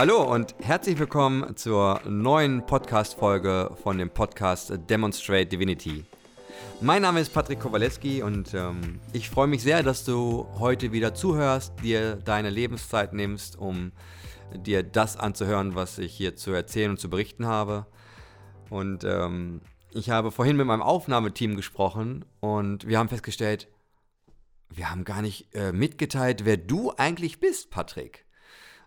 Hallo und herzlich willkommen zur neuen Podcast-Folge von dem Podcast Demonstrate Divinity. Mein Name ist Patrick Kowaleski und ähm, ich freue mich sehr, dass du heute wieder zuhörst, dir deine Lebenszeit nimmst, um dir das anzuhören, was ich hier zu erzählen und zu berichten habe. Und ähm, ich habe vorhin mit meinem Aufnahmeteam gesprochen und wir haben festgestellt, wir haben gar nicht äh, mitgeteilt, wer du eigentlich bist, Patrick.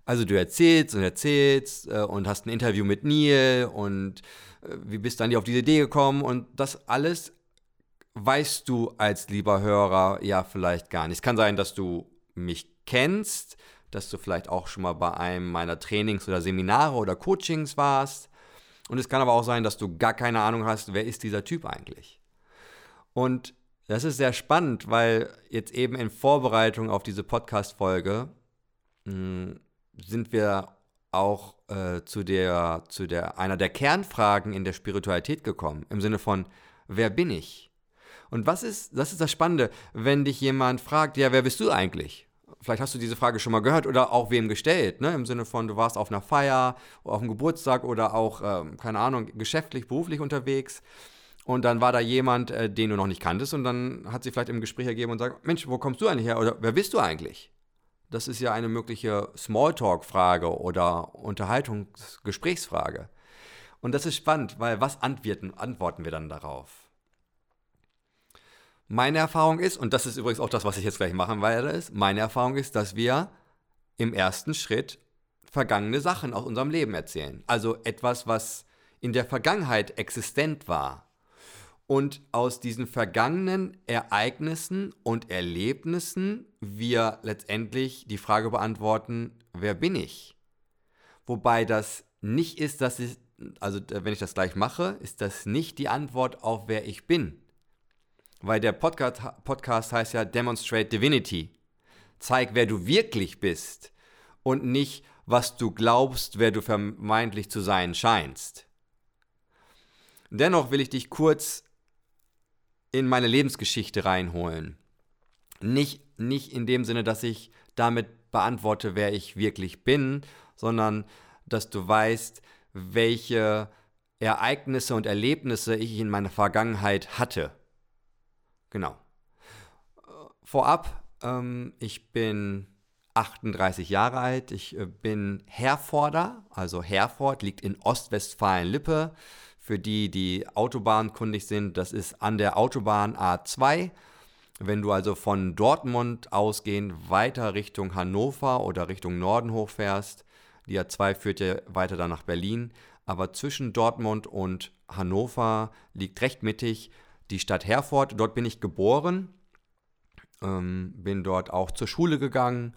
Also du erzählst und erzählst äh, und hast ein Interview mit Neil und äh, wie bist dann auf diese Idee gekommen und das alles weißt du als lieber Hörer ja vielleicht gar nicht. Es kann sein, dass du mich kennst, dass du vielleicht auch schon mal bei einem meiner Trainings oder Seminare oder Coachings warst. Und es kann aber auch sein, dass du gar keine Ahnung hast, wer ist dieser Typ eigentlich. Und das ist sehr spannend, weil jetzt eben in Vorbereitung auf diese Podcast-Folge hm, sind wir auch äh, zu der, zu der, einer der Kernfragen in der Spiritualität gekommen. Im Sinne von, wer bin ich? Und was ist, das ist das Spannende, wenn dich jemand fragt, ja, wer bist du eigentlich? Vielleicht hast du diese Frage schon mal gehört oder auch wem gestellt, ne? Im Sinne von, du warst auf einer Feier, auf einem Geburtstag oder auch, ähm, keine Ahnung, geschäftlich, beruflich unterwegs. Und dann war da jemand, äh, den du noch nicht kanntest, und dann hat sie vielleicht im Gespräch ergeben und sagt: Mensch, wo kommst du eigentlich her? Oder wer bist du eigentlich? Das ist ja eine mögliche Smalltalk-Frage oder Unterhaltungsgesprächsfrage. Und das ist spannend, weil was antworten, wir dann darauf? Meine Erfahrung ist, und das ist übrigens auch das, was ich jetzt gleich machen werde, ist, meine Erfahrung ist, dass wir im ersten Schritt vergangene Sachen aus unserem Leben erzählen. Also etwas, was in der Vergangenheit existent war. Und aus diesen vergangenen Ereignissen und Erlebnissen wir letztendlich die Frage beantworten, wer bin ich? Wobei das nicht ist, dass ich, also wenn ich das gleich mache, ist das nicht die Antwort auf wer ich bin weil der Podcast, Podcast heißt ja Demonstrate Divinity. Zeig, wer du wirklich bist und nicht, was du glaubst, wer du vermeintlich zu sein scheinst. Dennoch will ich dich kurz in meine Lebensgeschichte reinholen. Nicht, nicht in dem Sinne, dass ich damit beantworte, wer ich wirklich bin, sondern dass du weißt, welche Ereignisse und Erlebnisse ich in meiner Vergangenheit hatte. Genau. Vorab, ähm, ich bin 38 Jahre alt. Ich äh, bin Herforder, also Herford liegt in Ostwestfalen-Lippe. Für die, die autobahnkundig sind, das ist an der Autobahn A2. Wenn du also von Dortmund ausgehend weiter Richtung Hannover oder Richtung Norden hochfährst, die A2 führt ja weiter dann nach Berlin, aber zwischen Dortmund und Hannover liegt recht mittig die Stadt Herford. Dort bin ich geboren, ähm, bin dort auch zur Schule gegangen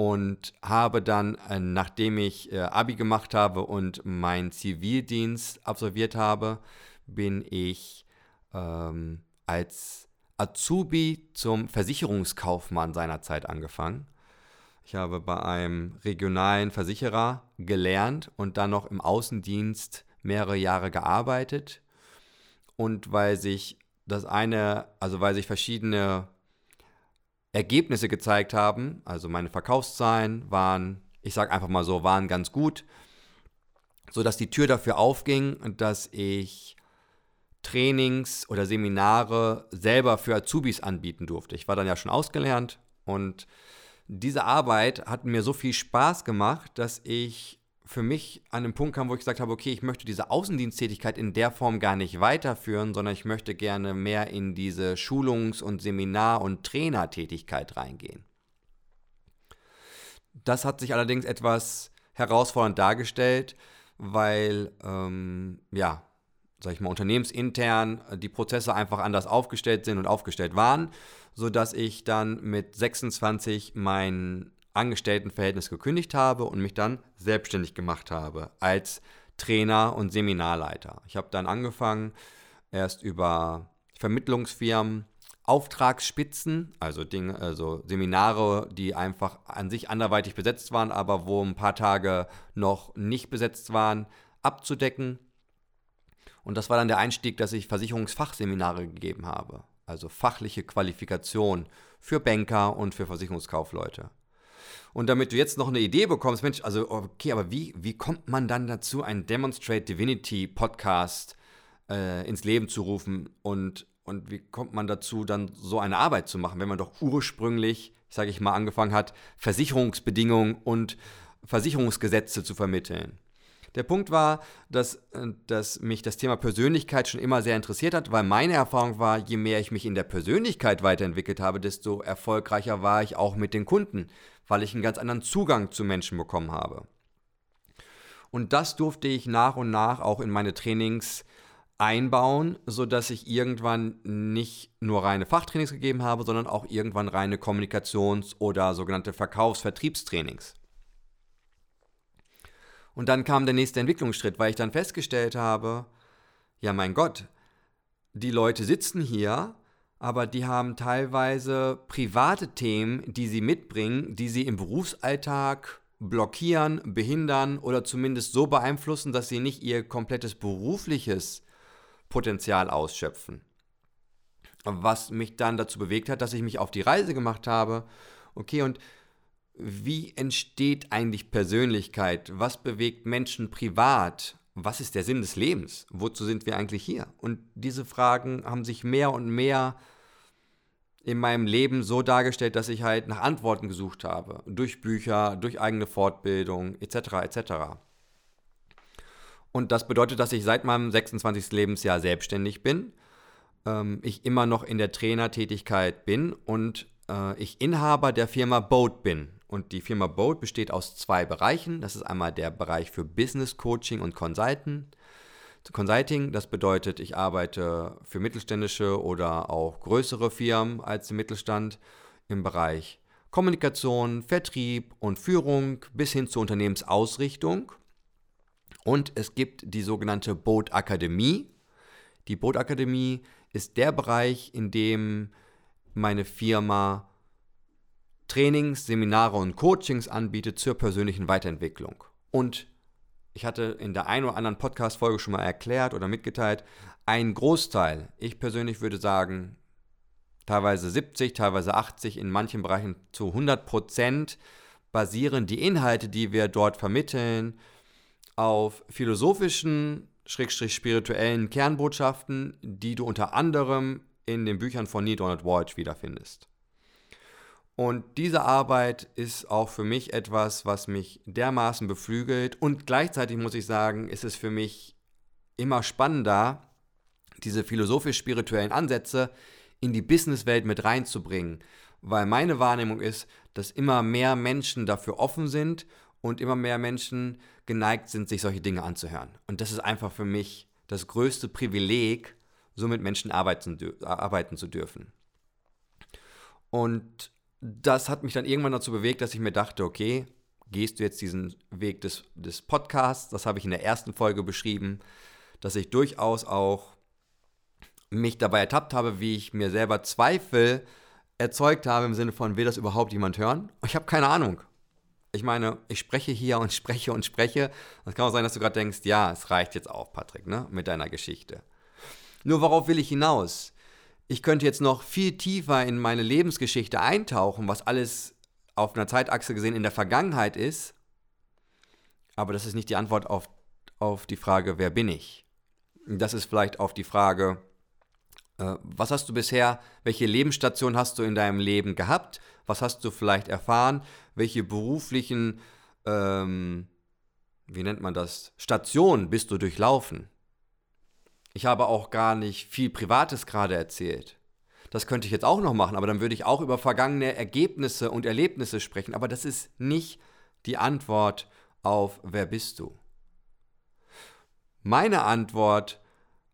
und habe dann, äh, nachdem ich äh, Abi gemacht habe und meinen Zivildienst absolviert habe, bin ich ähm, als Azubi zum Versicherungskaufmann seinerzeit angefangen. Ich habe bei einem regionalen Versicherer gelernt und dann noch im Außendienst mehrere Jahre gearbeitet und weil sich das eine, also weil sich verschiedene Ergebnisse gezeigt haben, also meine Verkaufszahlen waren, ich sage einfach mal so, waren ganz gut, sodass die Tür dafür aufging, dass ich Trainings oder Seminare selber für Azubis anbieten durfte. Ich war dann ja schon ausgelernt und diese Arbeit hat mir so viel Spaß gemacht, dass ich für mich an den Punkt kam, wo ich gesagt habe, okay, ich möchte diese Außendiensttätigkeit in der Form gar nicht weiterführen, sondern ich möchte gerne mehr in diese Schulungs- und Seminar- und Trainertätigkeit reingehen. Das hat sich allerdings etwas herausfordernd dargestellt, weil, ähm, ja, sag ich mal, unternehmensintern die Prozesse einfach anders aufgestellt sind und aufgestellt waren, sodass ich dann mit 26 mein Angestelltenverhältnis gekündigt habe und mich dann selbstständig gemacht habe als Trainer und Seminarleiter. Ich habe dann angefangen, erst über Vermittlungsfirmen, Auftragsspitzen, also Dinge, also Seminare, die einfach an sich anderweitig besetzt waren, aber wo ein paar Tage noch nicht besetzt waren, abzudecken. Und das war dann der Einstieg, dass ich Versicherungsfachseminare gegeben habe, also fachliche Qualifikation für Banker und für Versicherungskaufleute. Und damit du jetzt noch eine Idee bekommst, Mensch, also okay, aber wie, wie kommt man dann dazu, einen Demonstrate Divinity Podcast äh, ins Leben zu rufen und, und wie kommt man dazu, dann so eine Arbeit zu machen, wenn man doch ursprünglich, sage ich mal, angefangen hat, Versicherungsbedingungen und Versicherungsgesetze zu vermitteln. Der Punkt war, dass, äh, dass mich das Thema Persönlichkeit schon immer sehr interessiert hat, weil meine Erfahrung war, je mehr ich mich in der Persönlichkeit weiterentwickelt habe, desto erfolgreicher war ich auch mit den Kunden, weil ich einen ganz anderen Zugang zu Menschen bekommen habe. Und das durfte ich nach und nach auch in meine Trainings einbauen, sodass ich irgendwann nicht nur reine Fachtrainings gegeben habe, sondern auch irgendwann reine Kommunikations- oder sogenannte Verkaufs-Vertriebstrainings. Und dann kam der nächste Entwicklungsschritt, weil ich dann festgestellt habe, ja mein Gott, die Leute sitzen hier, aber die haben teilweise private Themen, die sie mitbringen, die sie im Berufsalltag blockieren, behindern oder zumindest so beeinflussen, dass sie nicht ihr komplettes berufliches Potenzial ausschöpfen. Was mich dann dazu bewegt hat, dass ich mich auf die Reise gemacht habe. Okay, und wie entsteht eigentlich Persönlichkeit? Was bewegt Menschen privat? Was ist der Sinn des Lebens? Wozu sind wir eigentlich hier? Und diese Fragen haben sich mehr und mehr in meinem Leben so dargestellt, dass ich halt nach Antworten gesucht habe. Durch Bücher, durch eigene Fortbildung, etc. etc. Und das bedeutet, dass ich seit meinem 26. Lebensjahr selbstständig bin, ähm, ich immer noch in der Trainertätigkeit bin und äh, ich Inhaber der Firma Boat bin. Und die Firma Boat besteht aus zwei Bereichen. Das ist einmal der Bereich für Business Coaching und Consulting. Consulting, das bedeutet, ich arbeite für mittelständische oder auch größere Firmen als im Mittelstand im Bereich Kommunikation, Vertrieb und Führung bis hin zur Unternehmensausrichtung. Und es gibt die sogenannte Boat Akademie. Die Boat Akademie ist der Bereich, in dem meine Firma Trainings, Seminare und Coachings anbietet zur persönlichen Weiterentwicklung. Und ich hatte in der einen oder anderen Podcast-Folge schon mal erklärt oder mitgeteilt, ein Großteil, ich persönlich würde sagen, teilweise 70, teilweise 80, in manchen Bereichen zu 100 Prozent basieren die Inhalte, die wir dort vermitteln, auf philosophischen, schrägstrich spirituellen Kernbotschaften, die du unter anderem in den Büchern von Neil Donald Walsh wiederfindest. Und diese Arbeit ist auch für mich etwas, was mich dermaßen beflügelt. Und gleichzeitig muss ich sagen, ist es für mich immer spannender, diese philosophisch-spirituellen Ansätze in die Businesswelt mit reinzubringen. Weil meine Wahrnehmung ist, dass immer mehr Menschen dafür offen sind und immer mehr Menschen geneigt sind, sich solche Dinge anzuhören. Und das ist einfach für mich das größte Privileg, so mit Menschen arbeiten, arbeiten zu dürfen. Und das hat mich dann irgendwann dazu bewegt, dass ich mir dachte, okay, gehst du jetzt diesen Weg des, des Podcasts, das habe ich in der ersten Folge beschrieben, dass ich durchaus auch mich dabei ertappt habe, wie ich mir selber Zweifel erzeugt habe im Sinne von, will das überhaupt jemand hören? Ich habe keine Ahnung. Ich meine, ich spreche hier und spreche und spreche. Es kann auch sein, dass du gerade denkst, ja, es reicht jetzt auch, Patrick, ne, mit deiner Geschichte. Nur worauf will ich hinaus? Ich könnte jetzt noch viel tiefer in meine Lebensgeschichte eintauchen, was alles auf einer Zeitachse gesehen in der Vergangenheit ist. Aber das ist nicht die Antwort auf, auf die Frage, wer bin ich? Das ist vielleicht auf die Frage, äh, was hast du bisher, welche Lebensstation hast du in deinem Leben gehabt? Was hast du vielleicht erfahren? Welche beruflichen, ähm, wie nennt man das, Stationen bist du durchlaufen? Ich habe auch gar nicht viel Privates gerade erzählt. Das könnte ich jetzt auch noch machen, aber dann würde ich auch über vergangene Ergebnisse und Erlebnisse sprechen. Aber das ist nicht die Antwort auf Wer bist du? Meine Antwort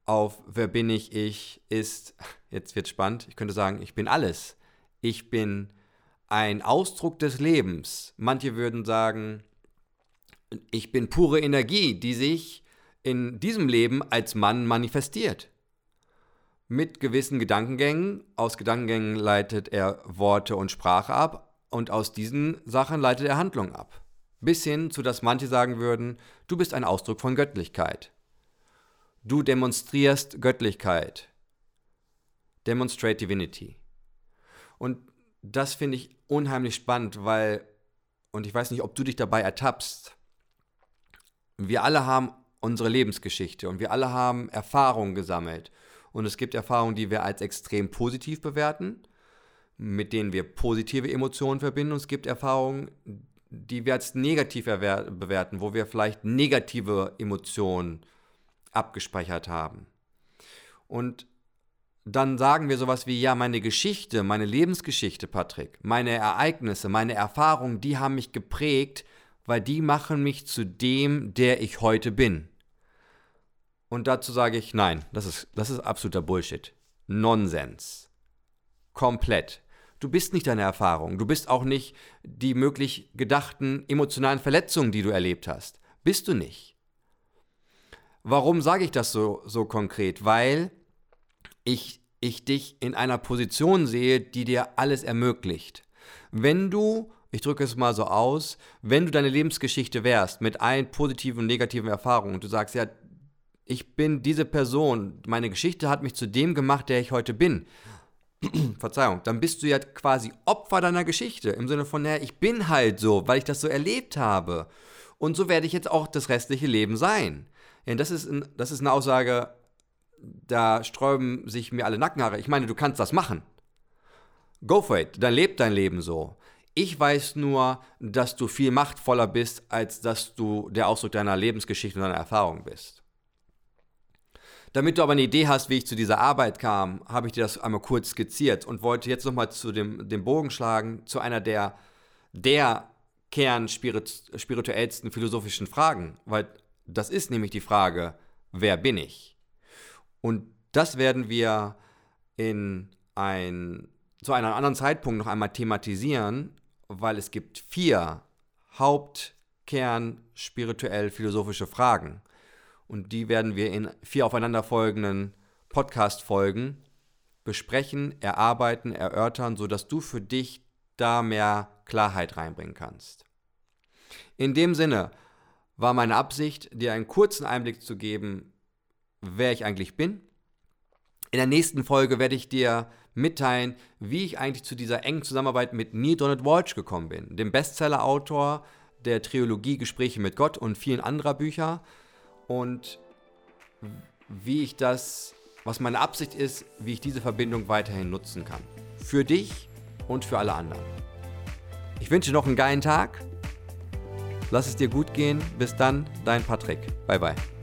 auf Wer bin ich ich ist, jetzt wird spannend, ich könnte sagen, ich bin alles. Ich bin ein Ausdruck des Lebens. Manche würden sagen, ich bin pure Energie, die sich in diesem Leben als Mann manifestiert. Mit gewissen Gedankengängen. Aus Gedankengängen leitet er Worte und Sprache ab und aus diesen Sachen leitet er Handlung ab. Bis hin zu, dass manche sagen würden, du bist ein Ausdruck von Göttlichkeit. Du demonstrierst Göttlichkeit. Demonstrate Divinity. Und das finde ich unheimlich spannend, weil und ich weiß nicht, ob du dich dabei ertappst, wir alle haben unsere Lebensgeschichte und wir alle haben Erfahrungen gesammelt. Und es gibt Erfahrungen, die wir als extrem positiv bewerten, mit denen wir positive Emotionen verbinden. Und es gibt Erfahrungen, die wir als negativ bewerten, wo wir vielleicht negative Emotionen abgespeichert haben. Und dann sagen wir sowas wie, ja, meine Geschichte, meine Lebensgeschichte, Patrick, meine Ereignisse, meine Erfahrungen, die haben mich geprägt, weil die machen mich zu dem, der ich heute bin. Und dazu sage ich, nein, das ist, das ist absoluter Bullshit. Nonsens. Komplett. Du bist nicht deine Erfahrung. Du bist auch nicht die möglich gedachten emotionalen Verletzungen, die du erlebt hast. Bist du nicht. Warum sage ich das so, so konkret? Weil ich, ich dich in einer Position sehe, die dir alles ermöglicht. Wenn du, ich drücke es mal so aus, wenn du deine Lebensgeschichte wärst mit allen positiven und negativen Erfahrungen und du sagst, ja, ich bin diese Person, meine Geschichte hat mich zu dem gemacht, der ich heute bin. Verzeihung, dann bist du ja quasi Opfer deiner Geschichte. Im Sinne von, naja, ich bin halt so, weil ich das so erlebt habe. Und so werde ich jetzt auch das restliche Leben sein. Ja, das, ist, das ist eine Aussage, da sträuben sich mir alle Nackenhaare. Ich meine, du kannst das machen. Go for it, dann lebt dein Leben so. Ich weiß nur, dass du viel machtvoller bist, als dass du der Ausdruck deiner Lebensgeschichte und deiner Erfahrung bist. Damit du aber eine Idee hast, wie ich zu dieser Arbeit kam, habe ich dir das einmal kurz skizziert und wollte jetzt nochmal zu dem, dem Bogen schlagen, zu einer der, der kernspirituellsten philosophischen Fragen, weil das ist nämlich die Frage, wer bin ich? Und das werden wir in ein, zu einem anderen Zeitpunkt noch einmal thematisieren, weil es gibt vier Hauptkern spirituell philosophische Fragen. Und die werden wir in vier aufeinanderfolgenden Podcast-Folgen besprechen, erarbeiten, erörtern, sodass du für dich da mehr Klarheit reinbringen kannst. In dem Sinne war meine Absicht, dir einen kurzen Einblick zu geben, wer ich eigentlich bin. In der nächsten Folge werde ich dir mitteilen, wie ich eigentlich zu dieser engen Zusammenarbeit mit Neil Donald Walsh gekommen bin, dem Bestseller-Autor der Trilogie Gespräche mit Gott und vielen anderer Bücher und wie ich das, was meine Absicht ist, wie ich diese Verbindung weiterhin nutzen kann. Für dich und für alle anderen. Ich wünsche noch einen geilen Tag. Lass es dir gut gehen. Bis dann, dein Patrick. Bye bye.